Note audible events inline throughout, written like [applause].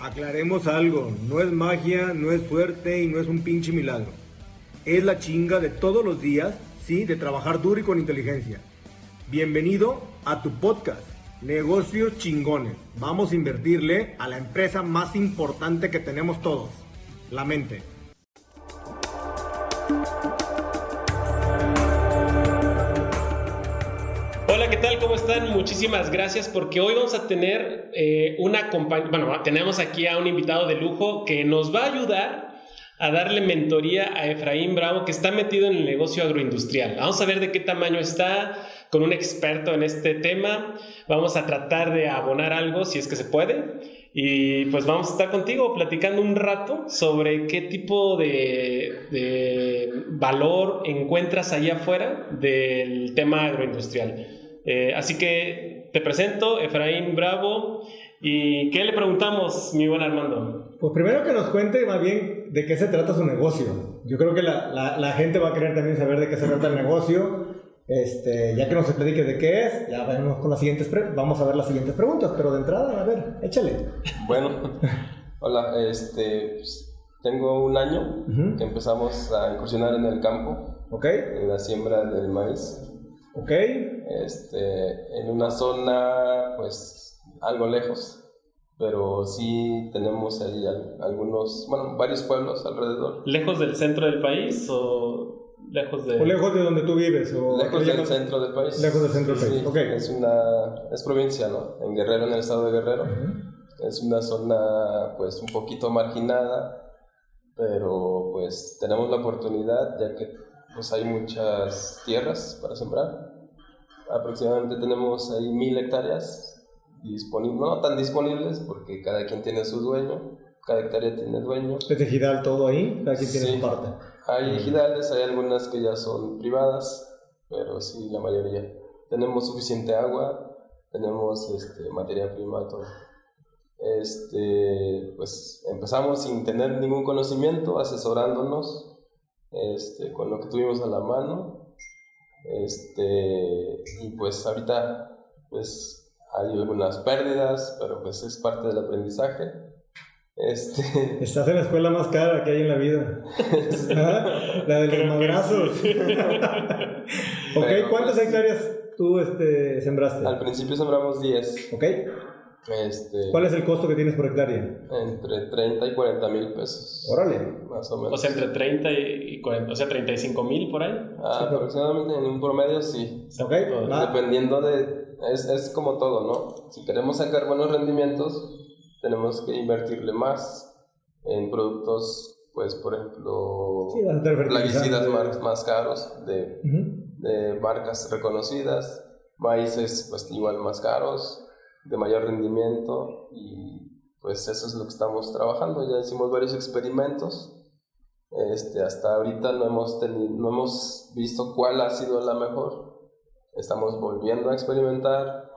Aclaremos algo, no es magia, no es suerte y no es un pinche milagro. Es la chinga de todos los días, sí, de trabajar duro y con inteligencia. Bienvenido a tu podcast, Negocios Chingones. Vamos a invertirle a la empresa más importante que tenemos todos, la mente. Tal? ¿Cómo están? Muchísimas gracias porque hoy vamos a tener eh, una compañía, bueno, tenemos aquí a un invitado de lujo que nos va a ayudar a darle mentoría a Efraín Bravo que está metido en el negocio agroindustrial. Vamos a ver de qué tamaño está, con un experto en este tema. Vamos a tratar de abonar algo si es que se puede. Y pues vamos a estar contigo platicando un rato sobre qué tipo de, de valor encuentras allá afuera del tema agroindustrial. Eh, así que te presento, Efraín Bravo. ¿Y qué le preguntamos, mi buen Armando? Pues primero que nos cuente más bien de qué se trata su negocio. Yo creo que la, la, la gente va a querer también saber de qué se trata el negocio. Este, ya que nos explique de qué es, ya vamos con las siguientes vamos a ver las siguientes preguntas, pero de entrada, a ver, échale. Bueno, hola, este, pues, tengo un año que empezamos a incursionar en el campo, okay. en la siembra del maíz. Ok. Este, en una zona, pues, algo lejos, pero sí tenemos ahí algunos, bueno, varios pueblos alrededor. ¿Lejos del centro del país o lejos de...? O lejos de donde tú vives. O lejos del centro del país. Lejos del centro del país, sí, Es una, es provincia, ¿no? En Guerrero, en el estado de Guerrero. Es una zona, pues, un poquito marginada, pero, pues, tenemos la oportunidad, ya que, pues, hay muchas tierras para sembrar. Aproximadamente tenemos ahí mil hectáreas disponibles, no tan disponibles, porque cada quien tiene su dueño, cada hectárea tiene dueño. ¿Es ejidal todo ahí? Cada quien tiene Sí. su parte. Hay ejidales, hay algunas que ya son privadas, pero sí, la mayoría. Tenemos suficiente agua, tenemos este, materia prima, todo. Este, pues empezamos sin tener ningún conocimiento, asesorándonos este, con lo que tuvimos a la mano. Este, y pues ahorita pues hay algunas pérdidas, pero pues es parte del aprendizaje. Este, [laughs] Estás en la escuela más cara que hay en la vida. [laughs] La de los madrazos. sí. [laughs] ok, Pero, ¿cuántas pues, hectáreas tú este, sembraste? al principio sembramos 10. Ok, Este, ¿cuál es el costo que tienes por hectárea? Entre 30 y 40 mil pesos. Órale. Más o menos. O sea, entre 30 y 40, o sea, 35 mil por ahí. Ah, aproximadamente en un promedio sí. O sea, Ok, todo. va. Dependiendo de... Es, es como todo, ¿no? Si queremos sacar buenos rendimientos, tenemos que invertirle más en productos, pues, por ejemplo, Sí, plaguicidas más, más caros, de, Ujú. de marcas reconocidas, maíces, pues, igual más caros, de mayor rendimiento, y pues eso es lo que estamos trabajando. Ya hicimos varios experimentos. Este, hasta ahorita no hemos, tenido, no hemos visto cuál ha sido la mejor. Estamos volviendo a experimentar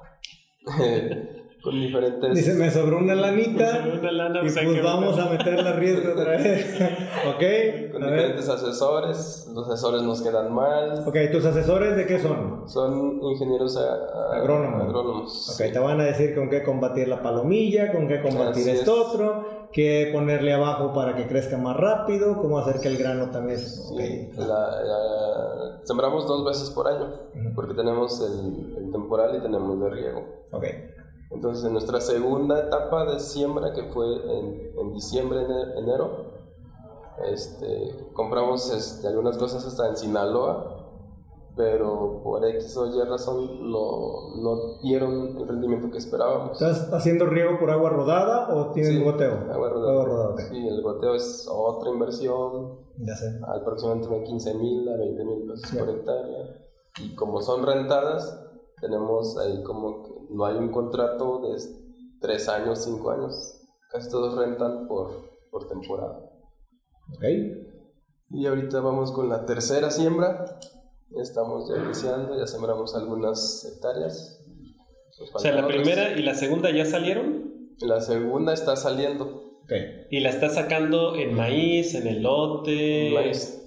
[laughs] con diferentes... Dice, me sobró una lanita Una lana, y pues que- vamos a meterla a riesgo otra vez. [laughs] ok, con a ver. diferentes asesores, los asesores nos quedan mal. Ok, ¿tus asesores de qué son? Son ingenieros a- a- Agrónomos. agrónomos, Ok, sí. te van a decir con qué combatir la palomilla, con qué combatir Así esto es. otro, qué ponerle abajo para que crezca más rápido, cómo hacer que el grano también... Sí, ok. la- la- sembramos dos veces por año, Ujú. porque tenemos el, el temporal y tenemos de riego. Ok, Entonces, en nuestra segunda etapa de siembra, que fue en, en diciembre, ene- enero, este, compramos este, algunas cosas hasta en Sinaloa, pero por X o Y razón no, no dieron el rendimiento que esperábamos. ¿estás haciendo riego por agua rodada o tienes Sí, goteo? Agua rodada. Agua rodada. Sí, el goteo es otra inversión, Ya sé. aproximadamente de 15 mil a 20 mil pesos por hectárea. Y como son rentadas, tenemos ahí como que no hay un contrato de 3 años, 5 años. Casi todos rentan por, por temporada. Ok, Y ahorita vamos con la tercera siembra. Estamos ya iniciando, ya sembramos algunas hectáreas. O sea, la otras. primera y la segunda ya salieron. La segunda está saliendo. ok. Y la estás sacando en maíz, en elote. Maíz.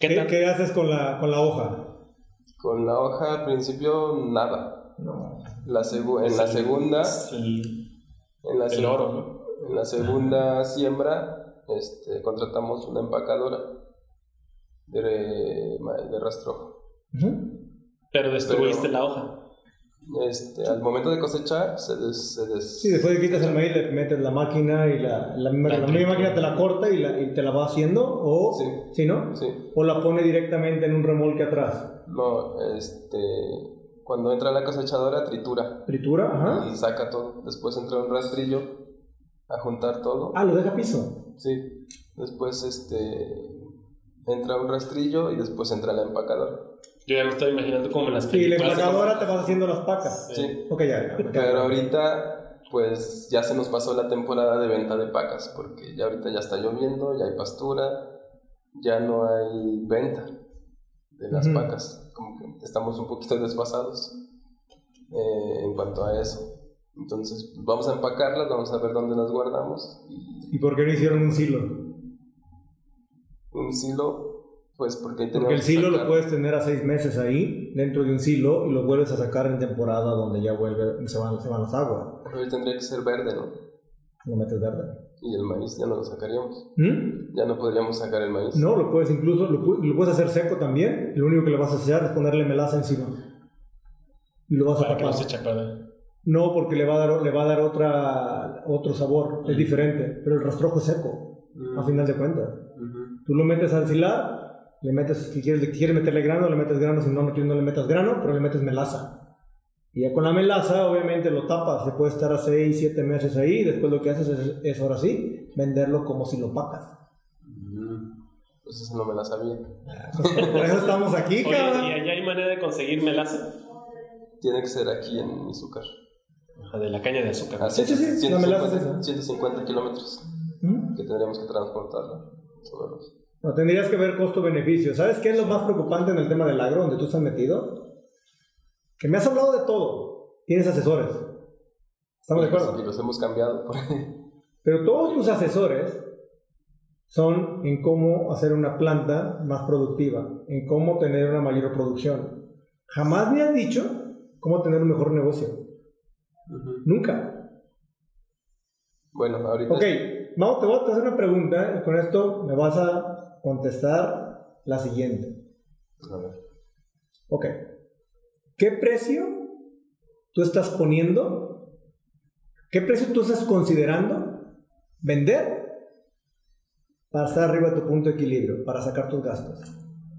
¿Qué, ¿Qué, qué haces con la, con la hoja? Con la hoja al principio nada. No. La segu- en la segunda, el, en la el seg- oro, ¿no? En la segunda siembra este, contratamos una empacadora de, de rastrojo. Pero destruiste la hoja. Este, al momento de cosechar se, des, se Sí, después de quitas el maíz le metes la máquina y la, la, misma, la misma máquina te la corta y, la, y, te la va haciendo o Sí. ¿sí, no? Sí. O la pone directamente en un remolque atrás. No, este, cuando entra la cosechadora tritura Tritura, ajá. y saca todo. Después entra un rastrillo a juntar todo. Ah, lo deja piso. Sí. Después este entra un rastrillo y después entra la empacadora. Yo ya me estoy imaginando como en las Y la empacadora te vas haciendo las pacas. Sí. Ok, ya, ya. Pero ahorita pues ya se nos pasó la temporada de venta de pacas porque ya ahorita ya está lloviendo, ya hay pastura, ya no hay venta de las Ujú. pacas. Como que estamos un poquito [laughs] desfasados eh, en cuanto a eso. Entonces pues, vamos a empacarlas, vamos a ver dónde las guardamos y ¿Y por qué no hicieron un silo? un silo pues porque Porque el silo lo puedes tener a seis meses ahí, dentro de un silo, y lo vuelves a sacar en temporada donde ya vuelve, se van, se van las aguas. Pero tendría que ser verde, ¿no? Lo metes verde. Y el maíz ya no lo sacaríamos. ¿Mm? Ya no podríamos sacar el maíz. No, lo puedes incluso, lo, pu- lo puedes hacer seco también. Lo único que le vas a hacer es ponerle melaza encima. Y lo vas a Para que no tapar. se eche a perder. No, porque le va a dar, le va a dar otra, otro sabor, es diferente. Pero el rastrojo es seco, Mm. a final de cuentas. Ujú. Tú lo metes a ensilar, le metes, si quieres, si quieres meterle grano, le metes grano, si no, no quieres, no le metas grano, pero le metes melaza. Y ya con la melaza, obviamente lo tapas, se puede estar a 6, 7 meses ahí, y después lo que haces es, es ahora sí, venderlo como si lo pacas. Mm. Pues eso no me la sabía. Por eso estamos aquí, Oye, ¿y cabrón. allá hay manera de conseguir melaza? Tiene que ser aquí en Izúcar. Ajá, De la caña de azúcar. A Sí, sí, sí, la melaza es esa. 150 kilómetros ¿Mm? que tendríamos que transportarla. sobre los- No, tendrías que ver costo-beneficio. ¿Sabes qué es lo más preocupante en el tema del agro, donde tú estás metido? Que me has hablado de todo. Tienes asesores. ¿Estamos de acuerdo? Y los hemos cambiado. Pero todos tus asesores son en cómo hacer una planta más productiva, en cómo tener una mayor producción. Jamás me has dicho cómo tener un mejor negocio. Nunca. Bueno, ahorita. Ok, vamos, te voy a hacer una pregunta y con esto me vas a contestar la siguiente. A ver. Ok. ¿Qué precio tú estás poniendo? ¿Qué precio tú estás considerando vender para estar arriba de tu punto de equilibrio, para sacar tus gastos?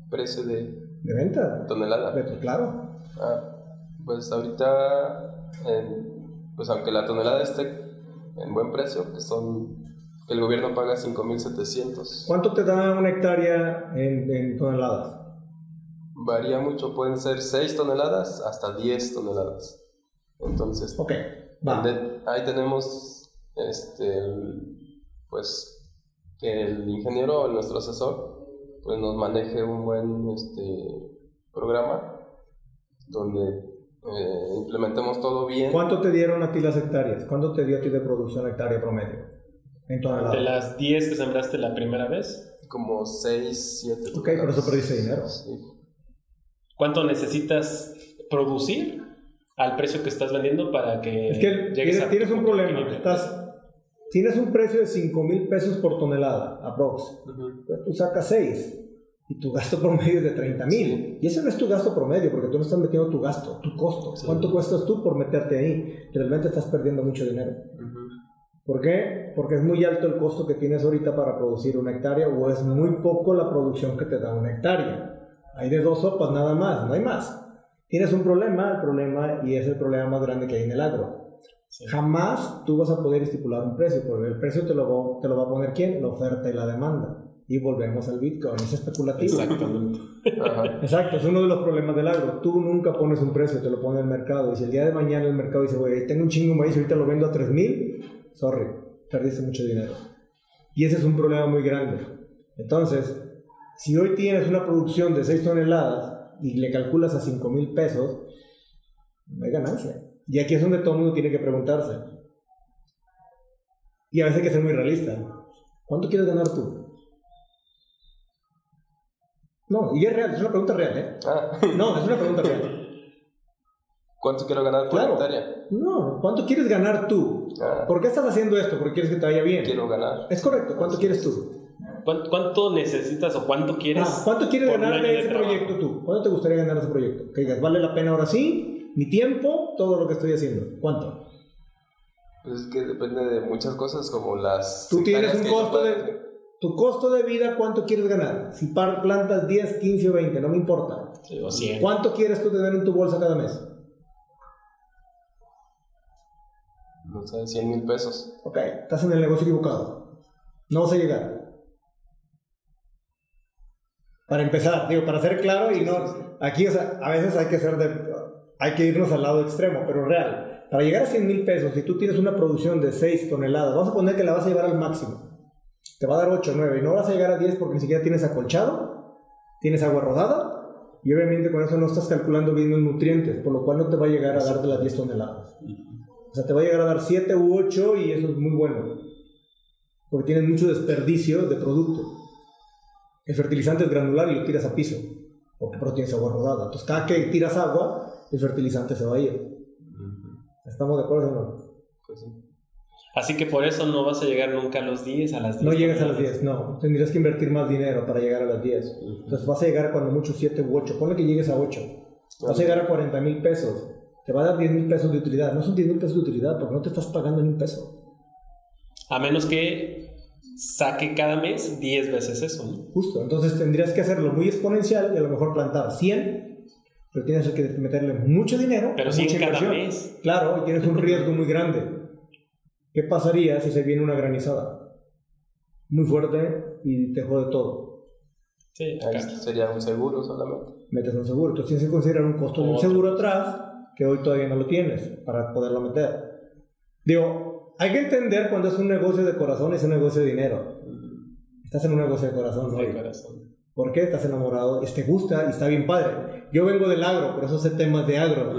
Precio de ¿De venta? tonelada. De claro. Ah, pues ahorita, en- pues aunque la tonelada esté en buen precio, que son que el gobierno paga 5.700, ¿Cuánto te da una hectárea en, en toneladas? Varía mucho, pueden ser 6 toneladas hasta 10 toneladas. Entonces, va. de- ahí tenemos, este, el- pues, que el ingeniero o nuestro asesor, pues nos maneje un buen este, programa donde eh, implementemos todo bien. ¿Cuánto te dieron a ti las hectáreas? ¿Cuánto te dio a ti de producción hectárea promedio? En De toneladas. las 10 que sembraste la primera vez, Como 6, 7 Ok, por eso perdiste dinero. Sí. ¿Cuánto necesitas producir al precio que estás vendiendo para que Es que llegues tienes, a tienes un problema. equilibrio? Estás, tienes un precio de 5 mil pesos por tonelada, aprox. Ujú. Pero tú sacas 6 y tu gasto [laughs] promedio es de 30 mil. Sí. Y ese no es tu gasto promedio porque tú no estás metiendo tu gasto, tu costo. Sí. ¿Cuánto cuestas tú por meterte ahí? Realmente estás perdiendo mucho dinero. Ujú. ¿Por qué? Porque es muy alto el costo que tienes ahorita para producir una hectárea o es muy poco la producción que te da una hectárea. Hay de dos sopas nada más, no hay más. Tienes un problema, el problema, y es el problema más grande que hay en el agro. Sí. Jamás tú vas a poder estipular un precio, porque el precio te lo, va, te lo va a poner quién? La oferta y la demanda. Y volvemos al Bitcoin, es especulativo. Exactamente. Ajá. Exacto, es uno de los problemas del agro. Tú nunca pones un precio, te lo pone el mercado. Y si el día de mañana el mercado dice, güey, tengo un chingo de maíz, ahorita lo vendo a 3000, sorry, perdiste mucho dinero. Y ese es un problema muy grande. Entonces, si hoy tienes una producción de 6 toneladas y le calculas a 5 mil pesos, no hay ganancia. Y aquí es donde todo el mundo tiene que preguntarse. Y a veces hay que ser muy realista. ¿Cuánto quieres ganar tú? No, y es real, es una pregunta real, ¿eh? Ah, [laughs] No, es una pregunta real. ¿Cuánto quiero ganar por Claro. hectárea? No, ¿cuánto quieres ganar tú? Ah, ¿Por qué estás haciendo esto? Porque quieres que te vaya bien. quiero ganar. Es correcto, ¿cuánto quieres tú? ¿Cuánto, cuánto necesitas o cuánto quieres? Ah, ¿Cuánto quieres ganar de ese trabajo? proyecto tú? ¿Cuánto te gustaría ganar de ese proyecto? Que digas, vale la pena ahora sí, mi tiempo, todo lo que estoy haciendo. ¿Cuánto? Pues es que depende de muchas cosas como las... Tú tienes un costo de... Tu costo de vida, ¿cuánto quieres ganar? Si par- plantas 10, 15 o 20, no me importa. Sí, o 100. ¿Cuánto quieres tú tener en tu bolsa cada mes? No sé, 100 mil pesos. Ok, estás en el negocio equivocado. No vas a llegar. Para empezar, digo, para ser claro y no... Aquí, o sea, a veces hay que ser de... Hay que irnos al lado extremo, pero real. Para llegar a 100 mil pesos, si tú tienes una producción de 6 toneladas, vamos a poner que la vas a llevar al máximo. Te va a dar 8, 9 y no vas a llegar a 10 porque ni siquiera tienes acolchado, tienes agua rodada y obviamente con eso no estás calculando bien los nutrientes, por lo cual no te va a llegar a darte las 10 toneladas. O sea, te va a llegar a dar 7 u 8 y eso es muy bueno. Porque tienes mucho desperdicio de producto. El fertilizante es granular y lo tiras a piso. Porque pero tienes agua rodada. Entonces, cada que tiras agua, el fertilizante se va a ir. ¿Estamos de acuerdo o no? Pues sí. Así que por eso no vas a llegar nunca a los 10, a las 10. No llegas a las 10, no. Tendrías que invertir más dinero para llegar a las 10. Entonces vas a llegar cuando mucho 7 u 8. Ponle que llegues a 8. Vas a llegar a 40 mil pesos. Te va a dar 10 mil pesos de utilidad. No son 10 mil pesos de utilidad porque no te estás pagando ni un peso. A menos que saque cada mes 10 veces eso, ¿no? Justo. Entonces tendrías que hacerlo muy exponencial y a lo mejor plantar 100, pero tienes que meterle mucho dinero. Pero mucha 100 cada inversión. mes. Claro, y tienes un riesgo muy grande. ¿Qué pasaría si se viene una granizada? Muy fuerte y te jode todo. Sí, Ahí sería un seguro solamente. Metes un seguro. Entonces tienes que considerar un costo de un seguro atrás que hoy todavía no lo tienes para poderlo meter. Digo, hay que entender cuando es un negocio de corazón y es un negocio de dinero. Estás en un negocio de corazón, De ¿no? corazón. ¿Por qué? Estás enamorado te gusta y está bien padre. Yo vengo del agro, por eso sé temas de agro.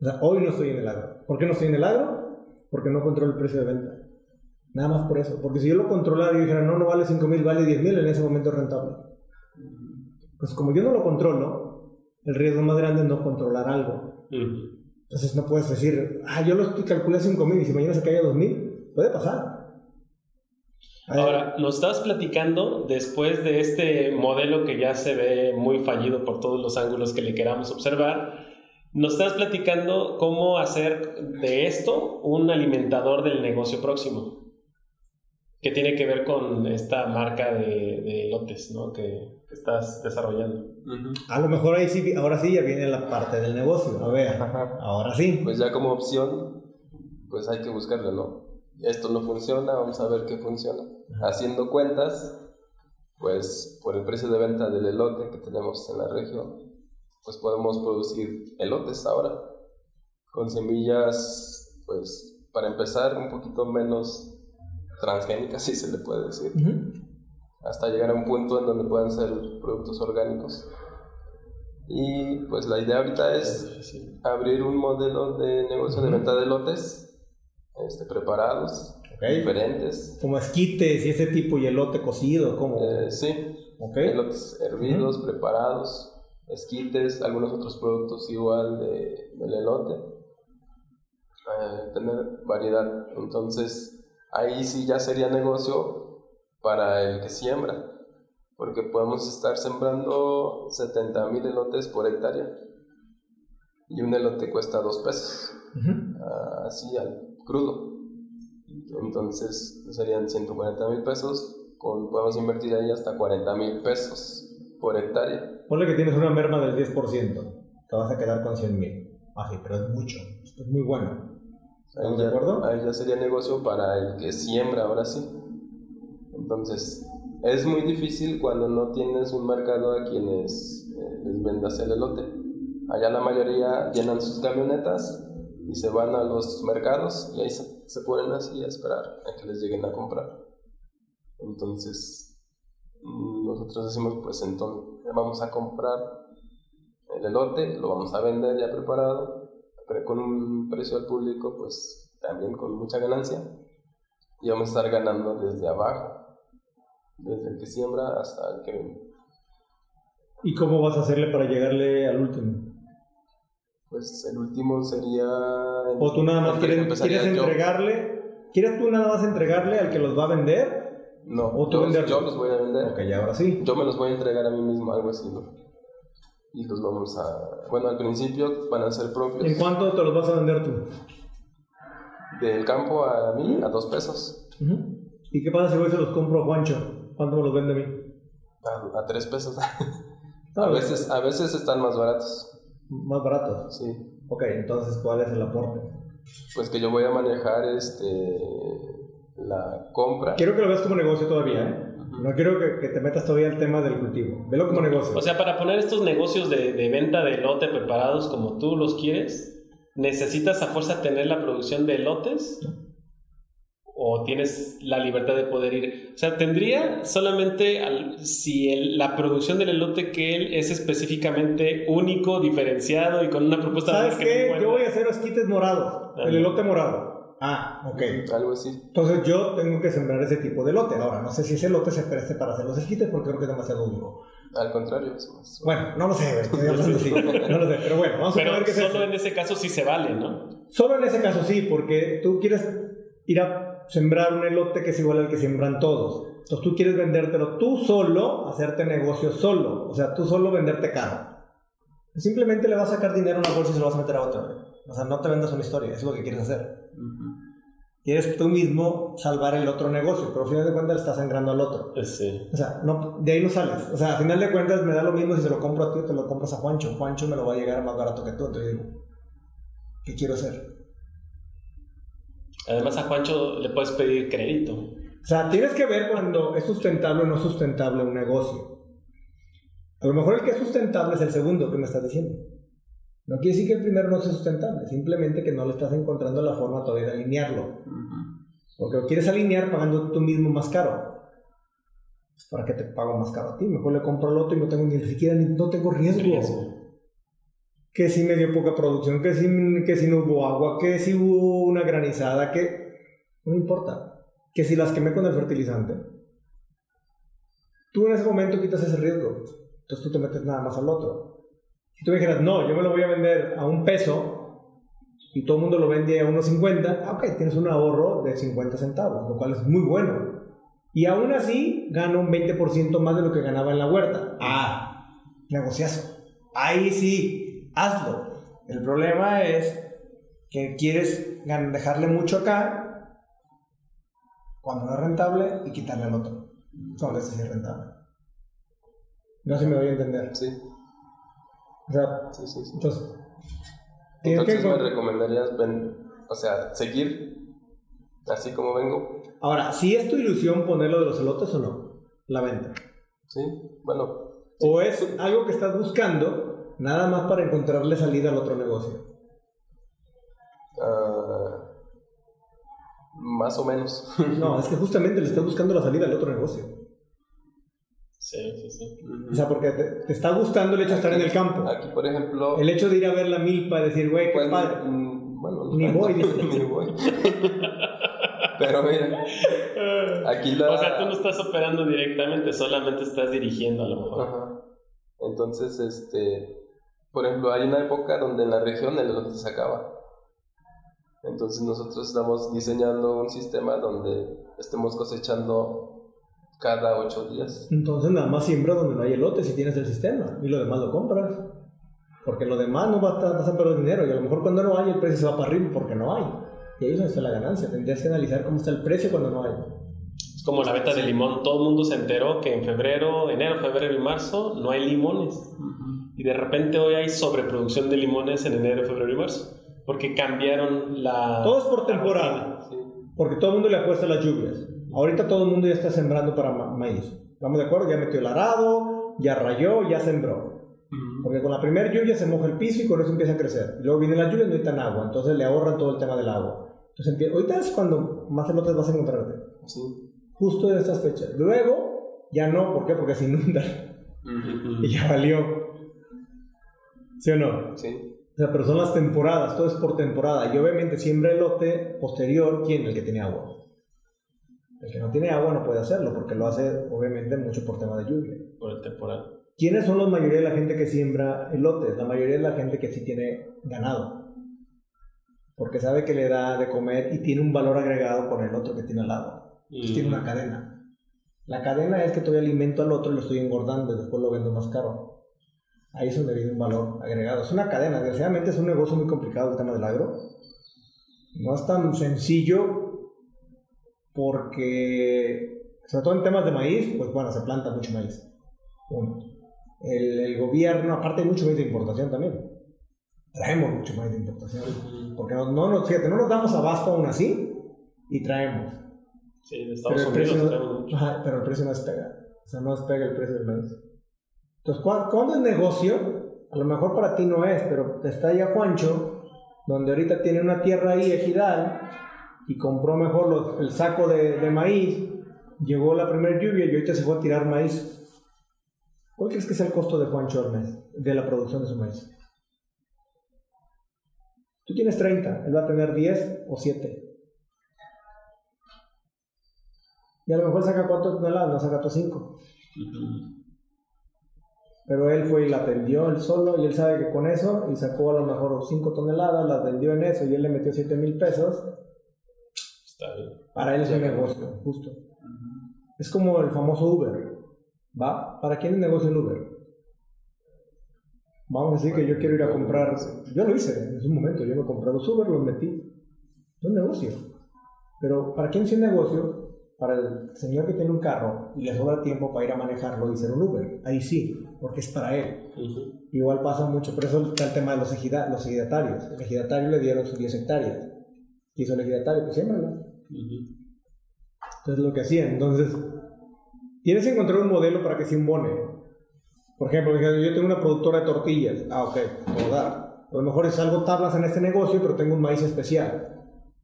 O sea, hoy no estoy en el agro. ¿Por qué no estoy en el agro? Porque no controlo el precio de venta. Nada más por eso. Porque si yo lo controlara y dijera, no, no vale 5 mil, vale 10 mil, en ese momento es rentable. Pues como yo no lo controlo, el riesgo más grande es no controlar algo. Ujú. Entonces no puedes decir, ah, yo lo calculé a 5 mil y si mañana se cae a 2 mil, puede pasar. Ahora, nos estabas platicando después de este modelo que ya se ve muy fallido por todos los ángulos que le queramos observar. Nos estás platicando cómo hacer de esto un alimentador del negocio próximo, que tiene que ver con esta marca de, de lotes ¿no? que, que estás desarrollando. Ujú. a lo mejor ahí sí, ahora sí ya viene la parte del negocio. A ver, ahora sí. Pues ya como opción, pues hay que buscarlo, ¿no? Esto no funciona, vamos a ver qué funciona. Haciendo cuentas, pues por el precio de venta del elote que tenemos en la región, pues podemos producir elotes ahora con semillas, pues para empezar un poquito menos transgénicas, si se le puede decir. Hasta llegar a un punto en donde puedan ser productos orgánicos. Y pues la idea ahorita es abrir un modelo de negocio de venta de lotes este, preparados, diferentes. Como esquites y ese tipo y elote cocido, como. Eh, sí, ok. elotes hervidos, preparados, esquites, algunos otros productos igual de, del elote. Eh, tener variedad. Entonces, ahí sí ya sería negocio para el que siembra, porque podemos estar sembrando 70 mil elotes por hectárea y un elote cuesta 2 pesos. Ah, así al crudo. Entonces serían 140 mil pesos, con, podemos invertir ahí hasta 40 mil pesos por hectárea. Ponle que tienes una merma del 10%. Te vas a quedar con 100 mil. Ah, sí, pero es mucho. Esto es muy bueno. ¿Estamos de acuerdo? ahí ya sería negocio para el que siembra, ahora sí. Entonces, es muy difícil cuando no tienes un mercado a quienes eh, les vendas el elote. Allá la mayoría llenan sus camionetas y se van a los mercados y ahí se, se ponen así a esperar a que les lleguen a comprar. Entonces, nosotros decimos, pues entonces vamos a comprar el elote, lo vamos a vender ya preparado, pero con un precio al público, pues también con mucha ganancia. Y vamos a estar ganando desde abajo, desde el que siembra hasta el que vende. ¿Y cómo vas a hacerle para llegarle al último? Pues el último sería... O tú nada más quieres, quieres entregarle, ¿quieres tú nada más entregarle al que los va a vender? No, ¿O tú yo, venderlos? yo los voy a vender. Ok, ahora sí. Yo me los voy a entregar a mí mismo, algo así, ¿no? Y los vamos a... Bueno, al principio van a ser propios. ¿En cuánto te los vas a vender tú? Del campo a mí, a dos pesos. ¿Y qué pasa si voy y se los compro a Juancho? ¿Cuánto me los vende a mí? A, a tres pesos. [laughs] A, veces, a veces están más baratos. Más baratos. Sí. Ok, entonces, ¿cuál es el aporte? Pues que yo voy a manejar este la compra. Quiero que lo veas como negocio todavía, ¿eh? No quiero que, que te metas todavía al tema del cultivo. Velo como negocio. O sea, para poner estos negocios de, de venta de elote preparados como tú los quieres, ¿necesitas a fuerza tener la producción de elotes? ¿O tienes la libertad de poder ir? O sea, tendría solamente al- si el- la producción del elote que él es específicamente único, diferenciado y con una propuesta de ¿Sabes que qué? no Yo voy a hacer esquites morados. El elote morado. Ah, ok. Algo así. Entonces yo tengo que sembrar ese tipo de elote. Ahora, no sé si ese elote se preste para hacer los esquites porque creo que es demasiado duro. Al contrario, es más. Bueno, no lo sé, güey, estoy [laughs] hablando así. No lo sé, pero bueno, vamos a Pero ver qué solo en ese caso sí se vale, ¿no? Solo en ese caso sí, porque tú quieres ir a sembrar un elote que es igual al que siembran todos. Entonces tú quieres vendértelo tú solo, hacerte negocio solo. O sea, tú solo venderte caro. Simplemente le vas a sacar dinero a una bolsa y se lo vas a meter a otra. O sea, no te vendas una historia, es lo que quieres hacer. Quieres tú mismo salvar el otro negocio, pero al final de cuentas le estás sangrando al otro. Pues sí. O sea, no, de ahí no sales. O sea, al final de cuentas me da lo mismo si se lo compro a ti o te lo compras a Juancho. Juancho me lo va a llegar más barato que tú. Entonces digo, ¿qué quiero hacer? Además a Juancho le puedes pedir crédito. O sea, tienes que ver cuando es sustentable o no sustentable un negocio. A lo mejor el que es sustentable es el segundo que me estás diciendo. No quiere decir que el primero no sea sustentable, simplemente que no le estás encontrando la forma todavía de alinearlo. Porque lo quieres alinear pagando tú mismo más caro. ¿Para qué te pago más caro a ti? Mejor le compro al otro y no tengo ni siquiera ni, no tengo riesgo. Riesgo. Que si me dio poca producción, que si, que si no hubo agua, que si hubo una granizada, que no importa. Que si las quemé con el fertilizante. Tú en ese momento quitas ese riesgo. Entonces tú te metes nada más al otro. Si tú me dijeras, no, yo me lo voy a vender a un peso y todo el mundo lo vende a 1.50, ah, ok, tienes un ahorro de 50 centavos, lo cual es muy bueno. Y aún así gano un 20% más de lo que ganaba en la huerta. Ah, negociazo. Ahí sí, hazlo. El problema es que quieres dejarle mucho acá cuando no es rentable y quitarle al otro. Cuando este sí es rentable. No sé si me voy a entender. Sí, O sea, sí, sí. sí. entonces. tienes que Entonces me recomendarías, ven, o sea, seguir así como vengo. Ahora, si es tu ilusión ponerlo de los elotes o no, la venta. Sí, bueno, O es algo que estás buscando nada más para encontrarle salida al otro negocio. ah, más o menos. [laughs] No, es que justamente le estás buscando la salida al otro negocio. Sí, sí, sí. O sea, porque te, te está gustando el hecho de estar en el campo. Aquí, por ejemplo, El hecho de ir a ver la milpa y decir, güey, qué pues, padre. mm, bueno, no Ni tanto, voy, dice. [laughs] ni voy. Pero mira, aquí la... O sea, tú no estás operando directamente, solamente estás dirigiendo a lo mejor. Ajá. Entonces, este, por ejemplo, hay una época donde en la región el elote se acaba. Entonces nosotros estamos diseñando un sistema donde estemos cosechando cada ocho días. Entonces nada más siembra donde no hay elote si tienes el sistema y lo demás lo compras. Porque lo demás no va a, estar- vas a perder dinero y a lo mejor cuando no hay el precio se va para arriba porque no hay. Y ahí es donde está la ganancia. Tendrías que analizar cómo está el precio cuando no hay. Es como la venta de limón. Todo el mundo se enteró que en febrero, enero, febrero y marzo no hay limones. Y de repente hoy hay sobreproducción de limones en enero, febrero y marzo. Porque cambiaron la... Todo es por temporada. Sí. Porque todo el mundo le apuesta a las lluvias. Ahorita todo el mundo ya está sembrando para ma- maíz. ¿Estamos de acuerdo? Ya metió el arado, ya rayó, ya sembró. Porque con la primera lluvia se moja el piso y con eso empieza a crecer. Luego viene la lluvia y no necesitan agua. Entonces le ahorran todo el tema del agua. Entonces ahorita es cuando más elotes vas a encontrarte. Sí. Justo en estas fechas. Luego, ya no. ¿Por qué? Porque se inundan. [laughs] Y ya valió. ¿Sí o no? Sí. O sea, pero son las temporadas, todo es por temporada. Y obviamente siembra elote posterior, ¿quién? El que tiene agua. El que no tiene agua no puede hacerlo, porque lo hace obviamente mucho por tema de lluvia. Por el temporal. ¿quiénes son la mayoría de la gente que siembra elotes? La mayoría de la gente que sí tiene ganado. Porque sabe que le da de comer y tiene un valor agregado con el otro que tiene al lado. tiene una cadena. La cadena es que todavía alimento al otro y lo estoy engordando y después lo vendo más caro. Ahí es donde viene un valor agregado. Es una cadena. Desgraciadamente es un negocio muy complicado el tema del agro. No es tan sencillo porque, sobre todo en temas de maíz, pues bueno, se planta mucho maíz. El, gobierno, aparte hay mucho maíz de importación también. Traemos mucho maíz de importación. Porque no, no, no, fíjate, no nos damos abasto aún así y traemos. Sí, de Estados pero Unidos no, ajá, pero el precio no despega. O sea, no despega el precio del maíz. Entonces, cuando es negocio, a lo mejor para ti no es, pero está allá Juancho, donde ahorita tiene una tierra ahí ejidal y compró mejor el saco de, maíz, llegó la primera lluvia y ahorita se fue a tirar maíz. ¿Cuál crees que sea el costo de Juancho al mes, de la producción de su maíz? Tú tienes 30, él va a tener 10 o 7. Y a lo mejor saca 4 toneladas, no saca 5. Pero él fue y la atendió él solo y él sabe que con eso, y sacó a lo mejor 5 toneladas, la vendió en eso y él le metió 7 mil pesos. Está bien. Para él es un negocio, justo. Es como el famoso Uber. ¿Va? ¿Para quién es negocio el Uber? Vamos a decir que yo quiero ir a comprar. Yo lo hice en un momento. Yo me compré los Uber, los metí. Es un negocio. Pero ¿para quién es un negocio? Para el señor que tiene un carro y le sobra tiempo para ir a manejarlo y ser un Uber. Ahí sí, porque es para él. Igual pasa mucho, pero eso está el tema de los, los ejidatarios. El ejidatario le dieron sus 10 hectáreas. ¿Qué hizo el ejidatario? Pues siémbrala. Entonces lo que hacían. Entonces, tienes que encontrar un modelo para que se imbone. Por ejemplo, yo tengo una productora de tortillas. Ah, ok, puedo dar. A lo mejor es algo tablas en este negocio, pero tengo un maíz especial.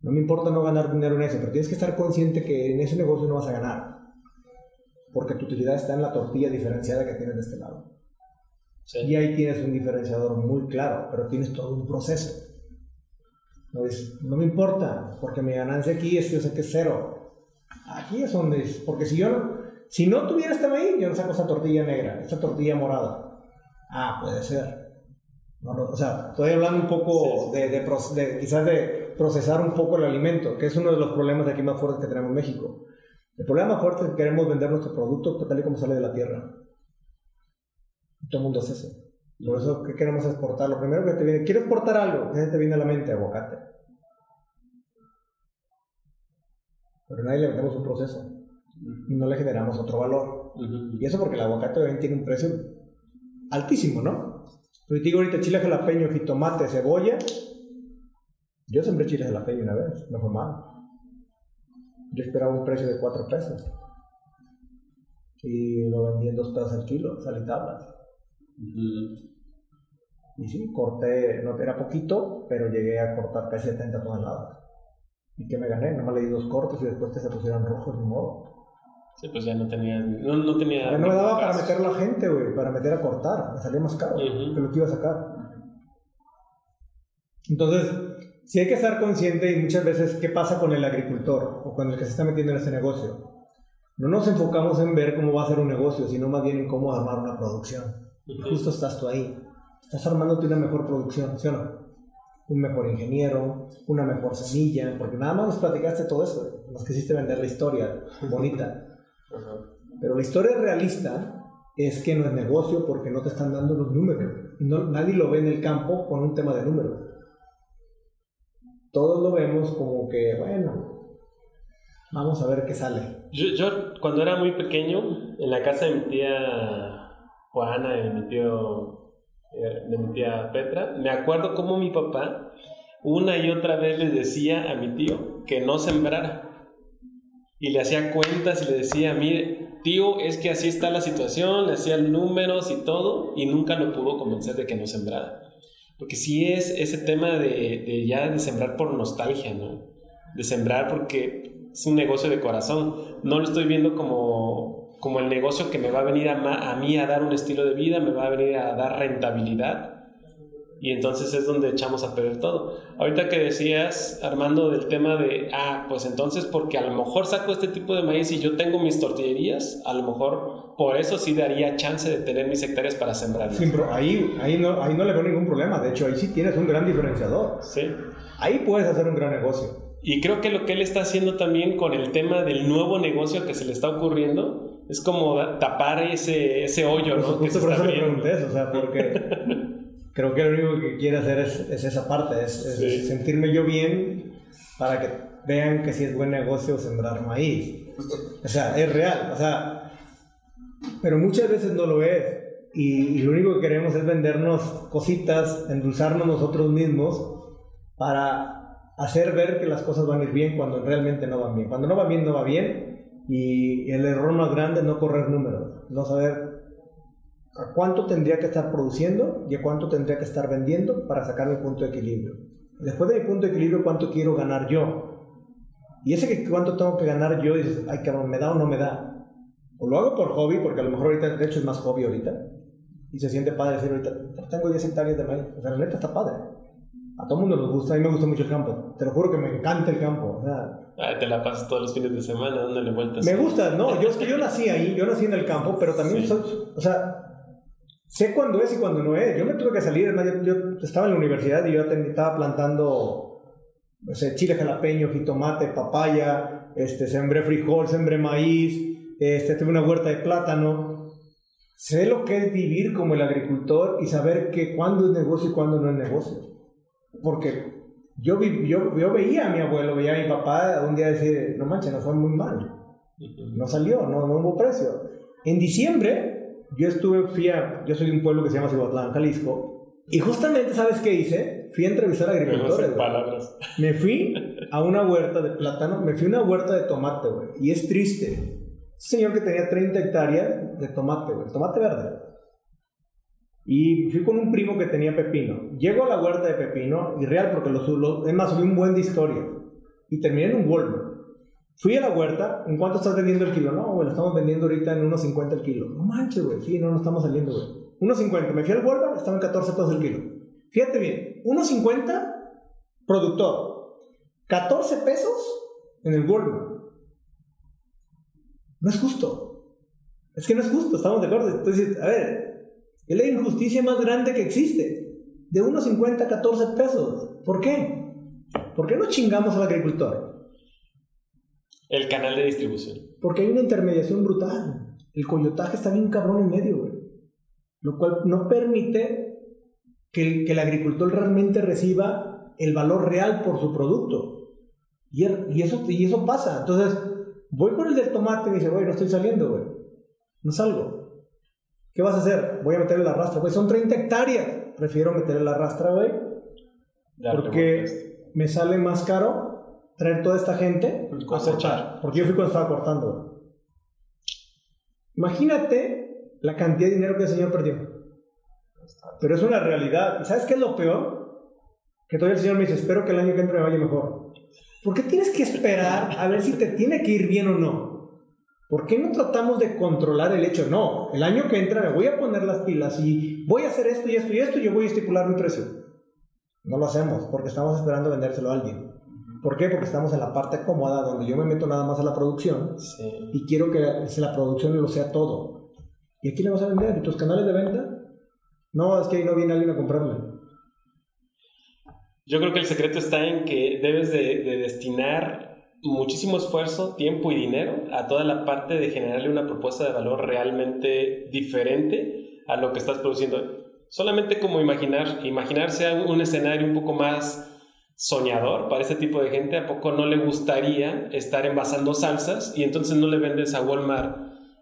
No me importa no ganar dinero en eso, pero tienes que estar consciente que en ese negocio no vas a ganar. Porque tu utilidad está en la tortilla diferenciada que tienes de este lado. Y ahí tienes un diferenciador muy claro, pero tienes todo un proceso. No, no me importa, porque mi ganancia aquí es, yo sé que es cero. Aquí es donde es, porque si yo no, si no tuviera este maíz, yo no saco esa tortilla negra, esta tortilla morada. Ah, puede ser. o sea, estoy hablando un poco De, de, de, quizás de procesar un poco el alimento, que es uno de los problemas de aquí más fuertes que tenemos en México. El problema más fuerte es que queremos vender nuestro producto tal y como sale de la tierra. Todo el mundo hace eso. Por eso, ¿qué queremos exportar? Lo primero que te viene, quiero exportar algo, ¿qué te viene a la mente? Aguacate. Pero nadie le vendemos un proceso y no le generamos otro valor. Y eso porque el aguacate también tiene un precio altísimo, ¿no? Pero digo ahorita chile jalapeño, jitomate, cebolla, yo sembré chiles de la peña una vez, no fue mal. Yo esperaba un precio de 4 pesos. Y lo vendí en 2 pesos al kilo, salí tablas. Y sí, corté, no era poquito, pero llegué a cortar casi 70 toneladas. ¿Y qué me gané? Nomás le di dos cortes y después que se pusieron rojos, ni modo. Sí, pues ya no tenía. No, no tenía. no me daba para meter la gente, güey, para meter a cortar. Me salía más caro que lo que iba a sacar. Entonces, sí hay que estar consciente y muchas veces qué pasa con el agricultor o con el que se está metiendo en ese negocio. No nos enfocamos en ver cómo va a ser un negocio, sino más bien en cómo armar una producción. Y justo estás tú ahí. Estás armándote una mejor producción, ¿sí o no? Un mejor ingeniero, una mejor semilla, porque nada más nos platicaste todo eso, nos quisiste vender la historia bonita. [laughs] Pero la historia realista es que no es negocio porque no te están dando los números. No, nadie lo ve en el campo con un tema de números todos lo vemos como que, bueno, vamos a ver qué sale. Yo, cuando era muy pequeño, en la casa de mi tía Juana de mi tío, eh, de mi tía Petra, me acuerdo cómo mi papá una y otra vez le decía a mi tío que no sembrara. Y le hacía cuentas y le decía, mire, tío, es que así está la situación, le hacía números y todo, y nunca lo pudo convencer de que no sembrara. Porque sí es ese tema de, ya de sembrar por nostalgia, ¿no? De sembrar porque es un negocio de corazón. No lo estoy viendo como, como el negocio que me va a venir a, a mí a dar un estilo de vida, me va a venir a dar rentabilidad. Y entonces es donde echamos a perder todo. Ahorita que decías, Armando, del tema de, ah, pues entonces porque a lo mejor saco este tipo de maíz y yo tengo mis tortillerías, a lo mejor por eso sí daría chance de tener mis hectáreas para sembrar. Sí, pero ahí, ahí, no, ahí no le veo ningún problema, de hecho ahí sí tienes un gran diferenciador. Sí. Ahí puedes hacer un gran negocio. Y creo que lo que él está haciendo también con el tema del nuevo negocio que se le está ocurriendo es como tapar ese, ese hoyo, ¿no? Justo por eso le pregunté eso, o sea, porque [laughs] creo que lo único que quiere hacer es, es esa parte, es, sentirme yo bien para que vean que sí es buen negocio sembrar maíz. O sea, es real, o sea, pero muchas veces no lo es. Y, lo único que queremos es vendernos cositas, endulzarnos nosotros mismos para hacer ver que las cosas van a ir bien cuando realmente no van bien. Cuando no va bien, no va bien. Y el error más grande es no correr números, no saber a cuánto tendría que estar produciendo y a cuánto tendría que estar vendiendo para sacar mi punto de equilibrio. Después de mi punto de equilibrio, cuánto quiero ganar yo. Y ese que cuánto tengo que ganar yo, dices, ay cabrón, ¿me da o no me da? O lo hago por hobby, porque a lo mejor ahorita, de hecho es más hobby ahorita. Y se siente padre decir ahorita, tengo 10 hectáreas de maíz. O sea, la neta está padre. A todo mundo nos gusta, a mí me gusta mucho el campo. Te lo juro que me encanta el campo. O sea, te la pasas todos los fines de semana dándole vueltas. Me gusta, no, yo es que yo nací ahí, yo nací en el campo, pero también soy, o sea, sé cuándo es y cuándo no es. Yo me tuve que salir, yo, estaba en la universidad y yo estaba plantando, no sé, chile jalapeño, jitomate, papaya, este, sembré frijol, sembré maíz, este, tuve una huerta de plátano. Sé lo que es vivir como el agricultor y saber que cuándo es negocio y cuándo no es negocio. Porque yo, yo, yo veía a mi abuelo, veía a mi papá un día decir, no manches, no fue muy mal. No salió, no, no hubo precio. En diciembre yo estuve, fui a, yo soy de un pueblo que se llama Cihuatlán, Jalisco, y justamente, ¿sabes qué hice? Fui a entrevistar a agricultores. palabras. Me fui a una huerta de plátano, me fui a una huerta de tomate, güey, y es triste. Señor que tenía 30 hectáreas de tomate, güey, tomate verde. Y fui con un primo que tenía pepino. Llego a la huerta de pepino, y real, porque lo, lo es más, subí un buen de historia. Y terminé en un Walmart. Fui a la huerta, ¿en cuánto estás vendiendo el kilo? No, güey, lo estamos vendiendo ahorita en 1.50 el kilo. No manches, güey, sí, no, no estamos saliendo, güey. 1.50, me fui al Walmart, estaba en 14 pesos el kilo. Fíjate bien, 1.50 productor, 14 pesos en el Walmart. No es justo. Es que no es justo, estamos de acuerdo. Entonces, a ver, es la injusticia más grande que existe. De 1.50 a 14 pesos. ¿Por qué? ¿Por qué no chingamos al agricultor? El canal de distribución. Porque hay una intermediación brutal. El coyotaje está bien cabrón en medio, güey. Lo cual no permite que el, que el agricultor realmente reciba el valor real por su producto. Y, er, y, eso, y eso pasa. Entonces, voy con el del tomate y me dice, güey, no estoy saliendo, güey. No salgo. ¿Qué vas a hacer? Voy a meterle la rastra, güey. Son 30 hectáreas. Prefiero meterle la rastra, güey. Porque me sale más caro traer toda esta gente a cosechar. Porque yo fui cuando estaba cortando. Imagínate la cantidad de dinero que el señor perdió. Pero es una realidad. ¿Sabes qué es lo peor? Que todavía el señor me dice, espero que el año que entre me vaya mejor. ¿Por qué tienes que esperar a ver si te tiene que ir bien o no? ¿Por qué no tratamos de controlar el hecho? No, el año que entra me voy a poner las pilas y voy a hacer esto y esto y esto y yo voy a estipular mi precio. No lo hacemos porque estamos esperando vendérselo a alguien. ¿Por qué? Porque estamos en la parte cómoda donde yo me meto nada más a la producción y quiero que la producción lo sea todo. ¿Y aquí le vas a vender? ¿Y tus canales de venta? No, es que ahí no viene alguien a comprarle. Yo creo que el secreto está en que debes de, de destinar muchísimo esfuerzo, tiempo y dinero a toda la parte de generarle una propuesta de valor realmente diferente a lo que estás produciendo. Solamente como imaginar, imaginarse un escenario un poco más soñador para ese tipo de gente, ¿a poco no le gustaría estar envasando salsas y entonces no le vendes a Walmart?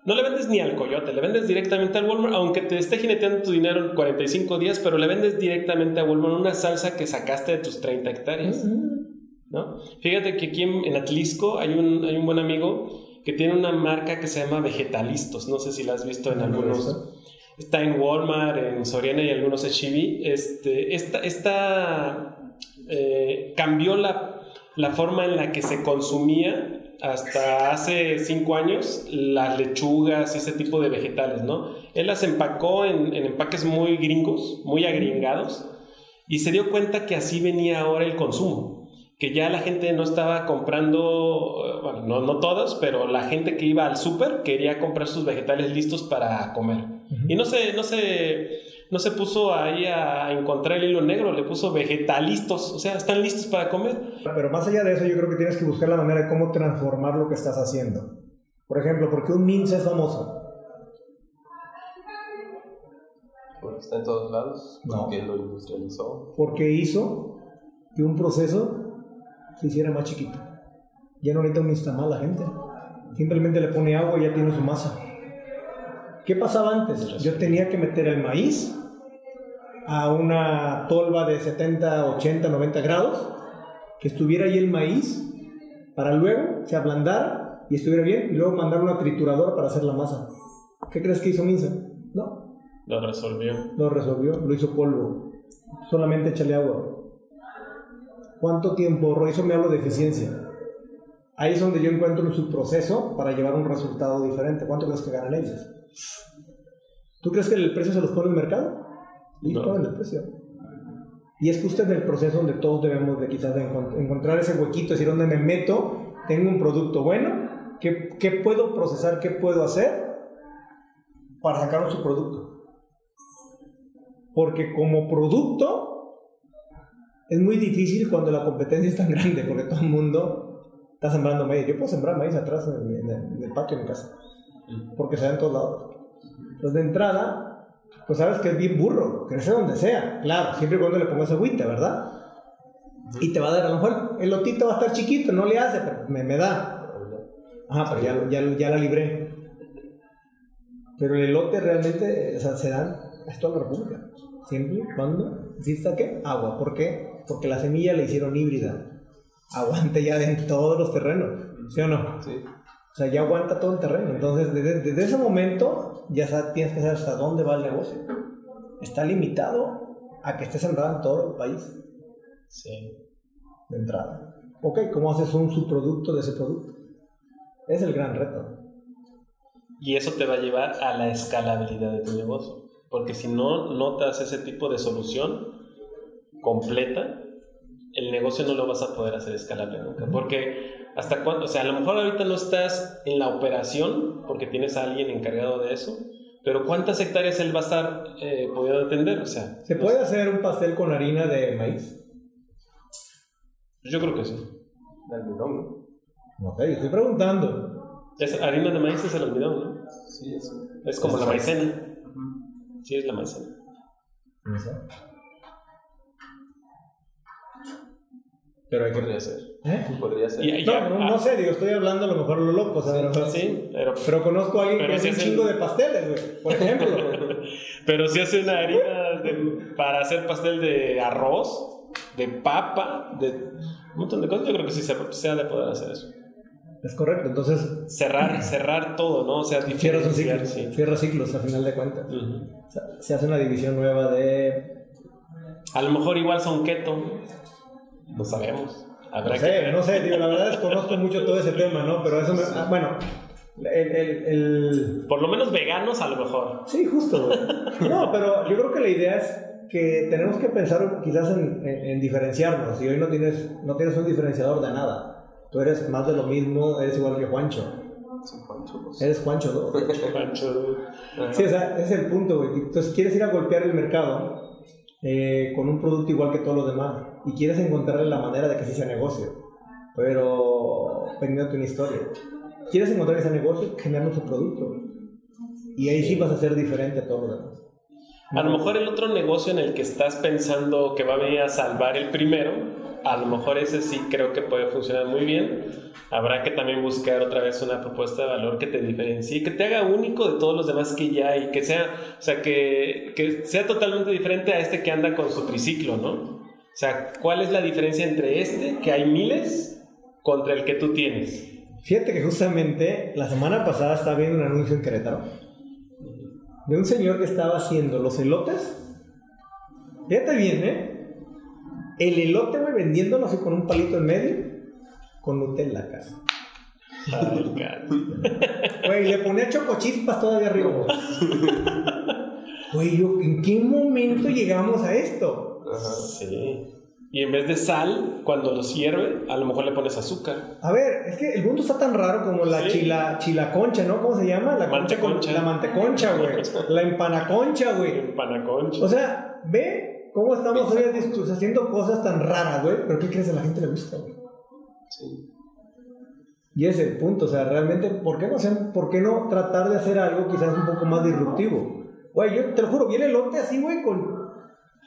No le vendes ni al coyote, le vendes directamente al Walmart, aunque te esté jineteando tu dinero en 45 días, pero le vendes directamente a Walmart una salsa que sacaste de tus 30 hectáreas. ¿no? Fíjate que aquí en, Atlisco hay un, hay un buen amigo que tiene una marca que se llama Vegetalistos, no sé si la has visto en algunos... Está en Walmart, en Soriana y algunos HB. Este, esta, esta eh, cambió la, la, forma en la que se consumía hasta hace cinco años las lechugas y ese tipo de vegetales, ¿no? Él las empacó en, en empaques muy gringos, muy agringados, y se dio cuenta que así venía ahora el consumo, que ya la gente no estaba comprando, eh, bueno, no, no todos, pero la gente que iba al súper quería comprar sus vegetales listos para comer. Y no se, no, se, no se puso ahí a encontrar el hilo negro, le puso vegetalistos, o sea, están listos para comer. Pero más allá de eso, yo creo que tienes que buscar la manera de cómo transformar lo que estás haciendo. Por ejemplo, ¿por qué un mince es famoso? Porque está en todos lados, No. porque lo industrializó. Porque hizo que un proceso se hiciera más chiquito. Ya no necesita un nixtamal la gente. Simplemente le pone agua y ya tiene su masa. ¿Qué pasaba antes? Yo tenía que meter el maíz a una tolva de 70, 80, 90 grados, que estuviera ahí el maíz, para luego se ablandara y estuviera bien, y luego mandar una trituradora para hacer la masa. ¿Qué crees que hizo Minza? No, Lo resolvió. lo resolvió, lo hizo polvo. Solamente échale agua. ¿Cuánto tiempo? Eso me hablo de eficiencia. Ahí es donde yo encuentro su proceso para llevar un resultado diferente. ¿Cuánto crees que ganan ellos? ¿Tú crees que el precio se los pone el mercado? No. ponen el precio. Y es justo en el proceso donde todos debemos de quizás de encontrar ese huequito, decir, donde me meto, tengo un producto bueno, ¿qué, qué puedo procesar, qué puedo hacer para sacar su producto? Porque como producto es muy difícil cuando la competencia es tan grande, porque todo el mundo está sembrando maíz. Yo puedo sembrar maíz atrás en, el- en el- en el patio de mi casa, porque se da en todos lados. Entonces, de entrada, pues sabes que es bien burro, crece donde sea, claro, siempre y cuando le pongas agüita, ¿verdad? Y te va a dar, a lo mejor el lotito va a estar chiquito, no le hace, pero me, me da. Ajá, pero ya, ya, ya la libré. Pero el elote realmente, o sea, se dan, es toda la república. Siempre cuando exista qué? Agua. ¿Por qué? Porque la semilla la hicieron híbrida. Aguanta ya en todos los terrenos, ¿sí o no? Sí. O sea, ya aguanta todo el terreno. Entonces, desde, desde ese momento, ya sa- tienes que saber hasta dónde va el negocio. Está limitado a que esté sembrado en todo el país, Sí. de entrada. Ok, ¿cómo haces un subproducto de ese producto? Es el gran reto. Y eso te va a llevar a la escalabilidad de tu negocio. Porque si no notas ese tipo de solución completa, el negocio no lo vas a poder hacer escalable nunca. Porque hasta cuándo, o sea, a lo mejor ahorita no estás en la operación porque tienes a alguien encargado de eso, pero ¿cuántas hectáreas él va a estar eh, pudiendo atender? O sea, ¿Se puede hacer un pastel con harina de maíz? yo creo que sí. De almidón, ¿no? No sé, yo estoy preguntando. Es, harina de maíz es el almidón, ¿no? Sí, eso. Es como la es. maicena. Sí, es la maicena. No Pero hay que... Podría ser. ¿Eh? Podría ser. Y- y- No, ya- no, no sé, digo, estoy hablando a lo mejor lo loco, o sea, mejor- Sí, pero, Pero conozco a alguien Pero que si hace un chingo de pasteles, güey. Por ejemplo. [laughs] pero si hace una harina de- para hacer pastel de arroz, de papa, de un montón de cosas, yo creo que sí se, se ha de poder hacer eso. es correcto, entonces Cerrar, cerrar todo, ¿no? O sea, cierras un ciclo, diferenciar, sí. cierras ciclos a final de cuentas. Ujú. O sea, se hace una división nueva de... A lo mejor igual son keto, no sabemos. Habrá No que sé, ver. no sé, digo, la verdad desconozco mucho todo ese tema, ¿no? Pero eso me... ah, bueno, el, el, el- Por lo menos veganos a lo mejor. Sí, justo, güey. No, pero yo creo que la idea es que tenemos que pensar quizás en, en- en diferenciarnos. Y hoy no tienes, no tienes un diferenciador de nada. Tú eres más de lo mismo, eres igual que Juancho. Son Juanchos. Eres Juancho 2. Pancho. [laughs] Sí, o sea, ese es el punto, güey. Entonces quieres ir a golpear el mercado eh, con un producto igual que todos los demás y quieres encontrarle la manera de que sí sea negocio, pero pendiente una historia. Quieres encontrar ese negocio generando su producto y ahí sí vas a ser diferente a todos los demás. A lo mejor el otro negocio en el que estás pensando que va a venir a salvar el primero, a lo mejor ese sí creo que puede funcionar muy bien. Habrá que también buscar otra vez una propuesta de valor que te diferencie, que te haga único de todos los demás que ya hay, que sea, o sea, que, que sea totalmente diferente a este que anda con su triciclo, ¿no? O sea, ¿cuál es la diferencia entre este, que hay miles, contra el que tú tienes? Fíjate que justamente la semana pasada estaba viendo un anuncio en Querétaro de un señor que estaba haciendo los elotes. Fíjate bien, ¿eh? El elote, güey, vendiéndolo así con un palito en medio, con Nutella. Ay, cara. Güey, le ponía chocochispas todavía arriba. güey. Güey, yo, ¿en qué momento llegamos a esto? Sí. Y en vez de sal, cuando lo hierve, a lo mejor le pones azúcar. A ver, es que el mundo está tan raro como la Sí. chila, chilaconcha, ¿no? ¿Cómo se llama? La concha con- Manteconcha. La manteconcha, güey. La empanaconcha, güey. Panaconcha. O sea, ve cómo estamos hoy discus- haciendo cosas tan raras, güey. Pero ¿qué crees? A la gente le gusta, güey. Sí. Y ese es el punto, o sea, realmente, ¿por qué no, hacer- ¿por qué no tratar de hacer algo quizás un poco más disruptivo? Güey, yo te lo juro, vi el elote así, güey, con,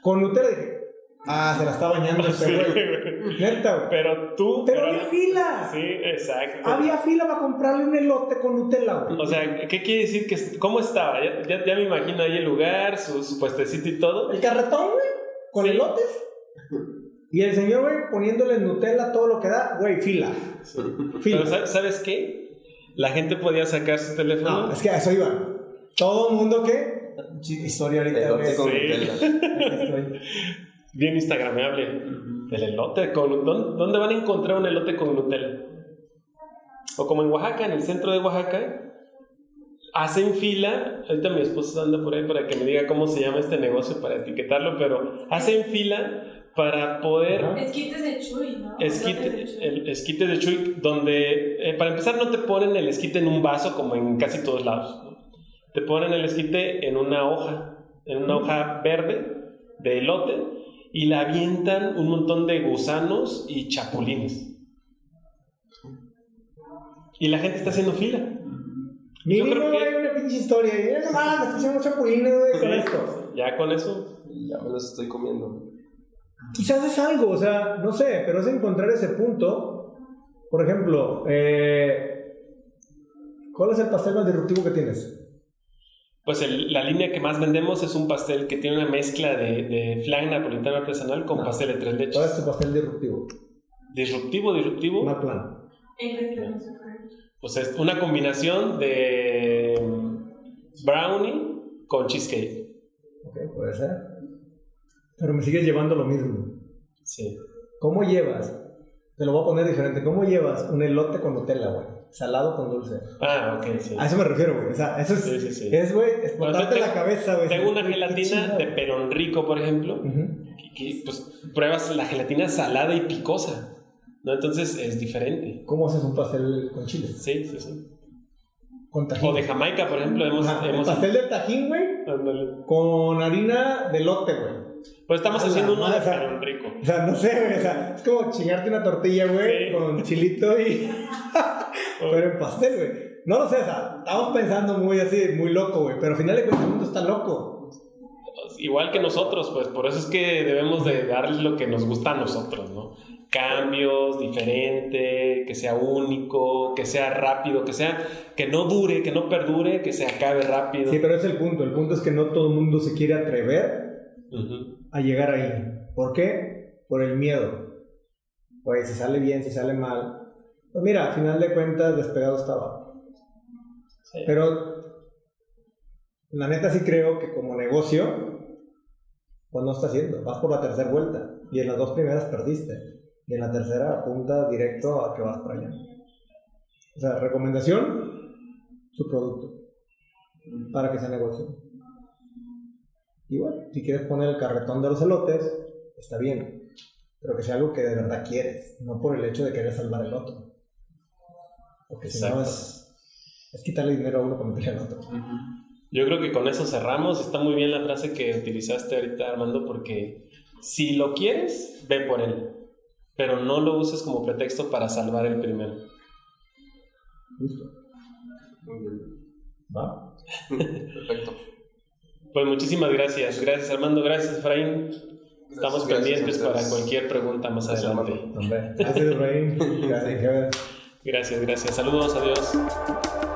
con Nutella y dije, ah, se la está bañando este Sí, güey. Neta, güey. Pero tú. Pero había fila. Sí, exacto. Había fila para comprarle un elote con Nutella, güey. O sea, ¿qué quiere decir? que ¿Cómo estaba? Ya, ya, ya me imagino ahí el lugar, su, su puestecito y todo. El carretón, güey, con Sí. elotes. Y el señor, güey, poniéndole Nutella todo lo que da, güey, fila. Fila. Pero ¿sa- ¿sabes qué? La gente podía sacar su teléfono. No, es que a eso iba. Todo el mundo que. Sí, Historia ahorita, Elote güey. con Sí. Nutella. Estoy- Bien instagramable. El elote con... ¿dónde, dónde van a encontrar un elote con Nutella? O como en Oaxaca, en el centro de Oaxaca, hacen fila. Ahorita mi esposa anda por ahí para que me diga cómo se llama este negocio para etiquetarlo, pero hacen fila para poder... Esquites de Chuy, ¿no? Esquite, de Chuy. el esquite de Chuy, donde eh, para empezar no te ponen el esquite en un vaso como en casi todos lados. ¿no? Te ponen el esquite en una hoja, en una hoja verde de elote y la avientan un montón de gusanos y chapulines. Y la gente está haciendo fila. Yo creo que- hay una pinche historia. Y no mames, me pusieron chapulines, güey, con esto. Ya con eso. Ya me los estoy comiendo. Quizás es algo, o sea, no sé, pero es encontrar ese punto. Por ejemplo, eh, ¿cuál es el pastel más disruptivo que tienes? Pues el- la línea que más vendemos es un pastel que tiene una mezcla de, de flan napolitano artesanal con Ah. pastel de tres ¿Cuál es leches. tu pastel disruptivo? Disruptivo, disruptivo. Plan. Pues es una combinación de mm, brownie con cheesecake. Ok, puede ser. Pero me sigues llevando lo mismo. Sí. ¿Cómo llevas? Te lo voy a poner diferente. ¿Cómo llevas un elote con Nutella, güey? Salado con dulce. Ah, ok, sí. A eso me refiero, güey. O sea, eso es. Sí, sí, sí. Es, güey, Bueno, explotarte tengo- la cabeza, güey. Tengo una gelatina de perón rico, por ejemplo, Ujú. que, que, pues pruebas la gelatina salada y picosa. ¿No? Entonces es diferente. ¿Cómo haces un pastel con chile? Sí, sí, sí. Con tajín. O de Jamaica, por ejemplo, hemos... Ajá, el pastel del tajín, güey, Ándale. con harina de lote, güey. Pues estamos haciendo uno de o sea, rico. O sea, no sé, güey. O sea, es como chingarte una tortilla, güey, Sí. con chilito y. [laughs] pero en pastel, güey. No lo sé, o sea, estamos pensando muy así, muy loco, güey. Pero al final de cuentas el mundo está loco. Igual que nosotros, pues por eso es que debemos de darle lo que nos gusta a nosotros, ¿no? Cambios, diferente, que sea único, que sea rápido, que sea, que no dure, que no perdure, que se acabe rápido. Sí, pero es el punto. El punto es que no todo el mundo se quiere atrever a llegar ahí. ¿Por qué? Por el miedo. Pues si sale bien, si sale mal. Pues mira, al final de cuentas, despegado estaba. Sí. Pero la neta sí creo que como negocio, pues no está haciendo. Vas por la tercera vuelta. Y en las dos primeras perdiste. Y en la tercera apunta directo a que vas para allá. O sea, recomendación, su producto. Para que sea negocio. Y bueno, si quieres poner el carretón de los elotes, está bien. Pero que sea algo que de verdad quieres. No por el hecho de querer salvar el otro. Porque si no Exacto. es, es quitarle dinero a uno para meterle al otro. Yo creo que con eso cerramos. Está muy bien la frase que utilizaste ahorita, Armando, porque si lo quieres, ve por él. Pero no lo uses como pretexto para salvar el primero. Justo. Muy bien. ¿Va? [laughs] Perfecto. Pues muchísimas gracias. Gracias, Armando. Gracias, Efraín. Estamos Gracias, pendientes gracias para cualquier pregunta más Gracias, adelante. Gracias, Efraín. [laughs] Gracias, gracias. Saludos, adiós.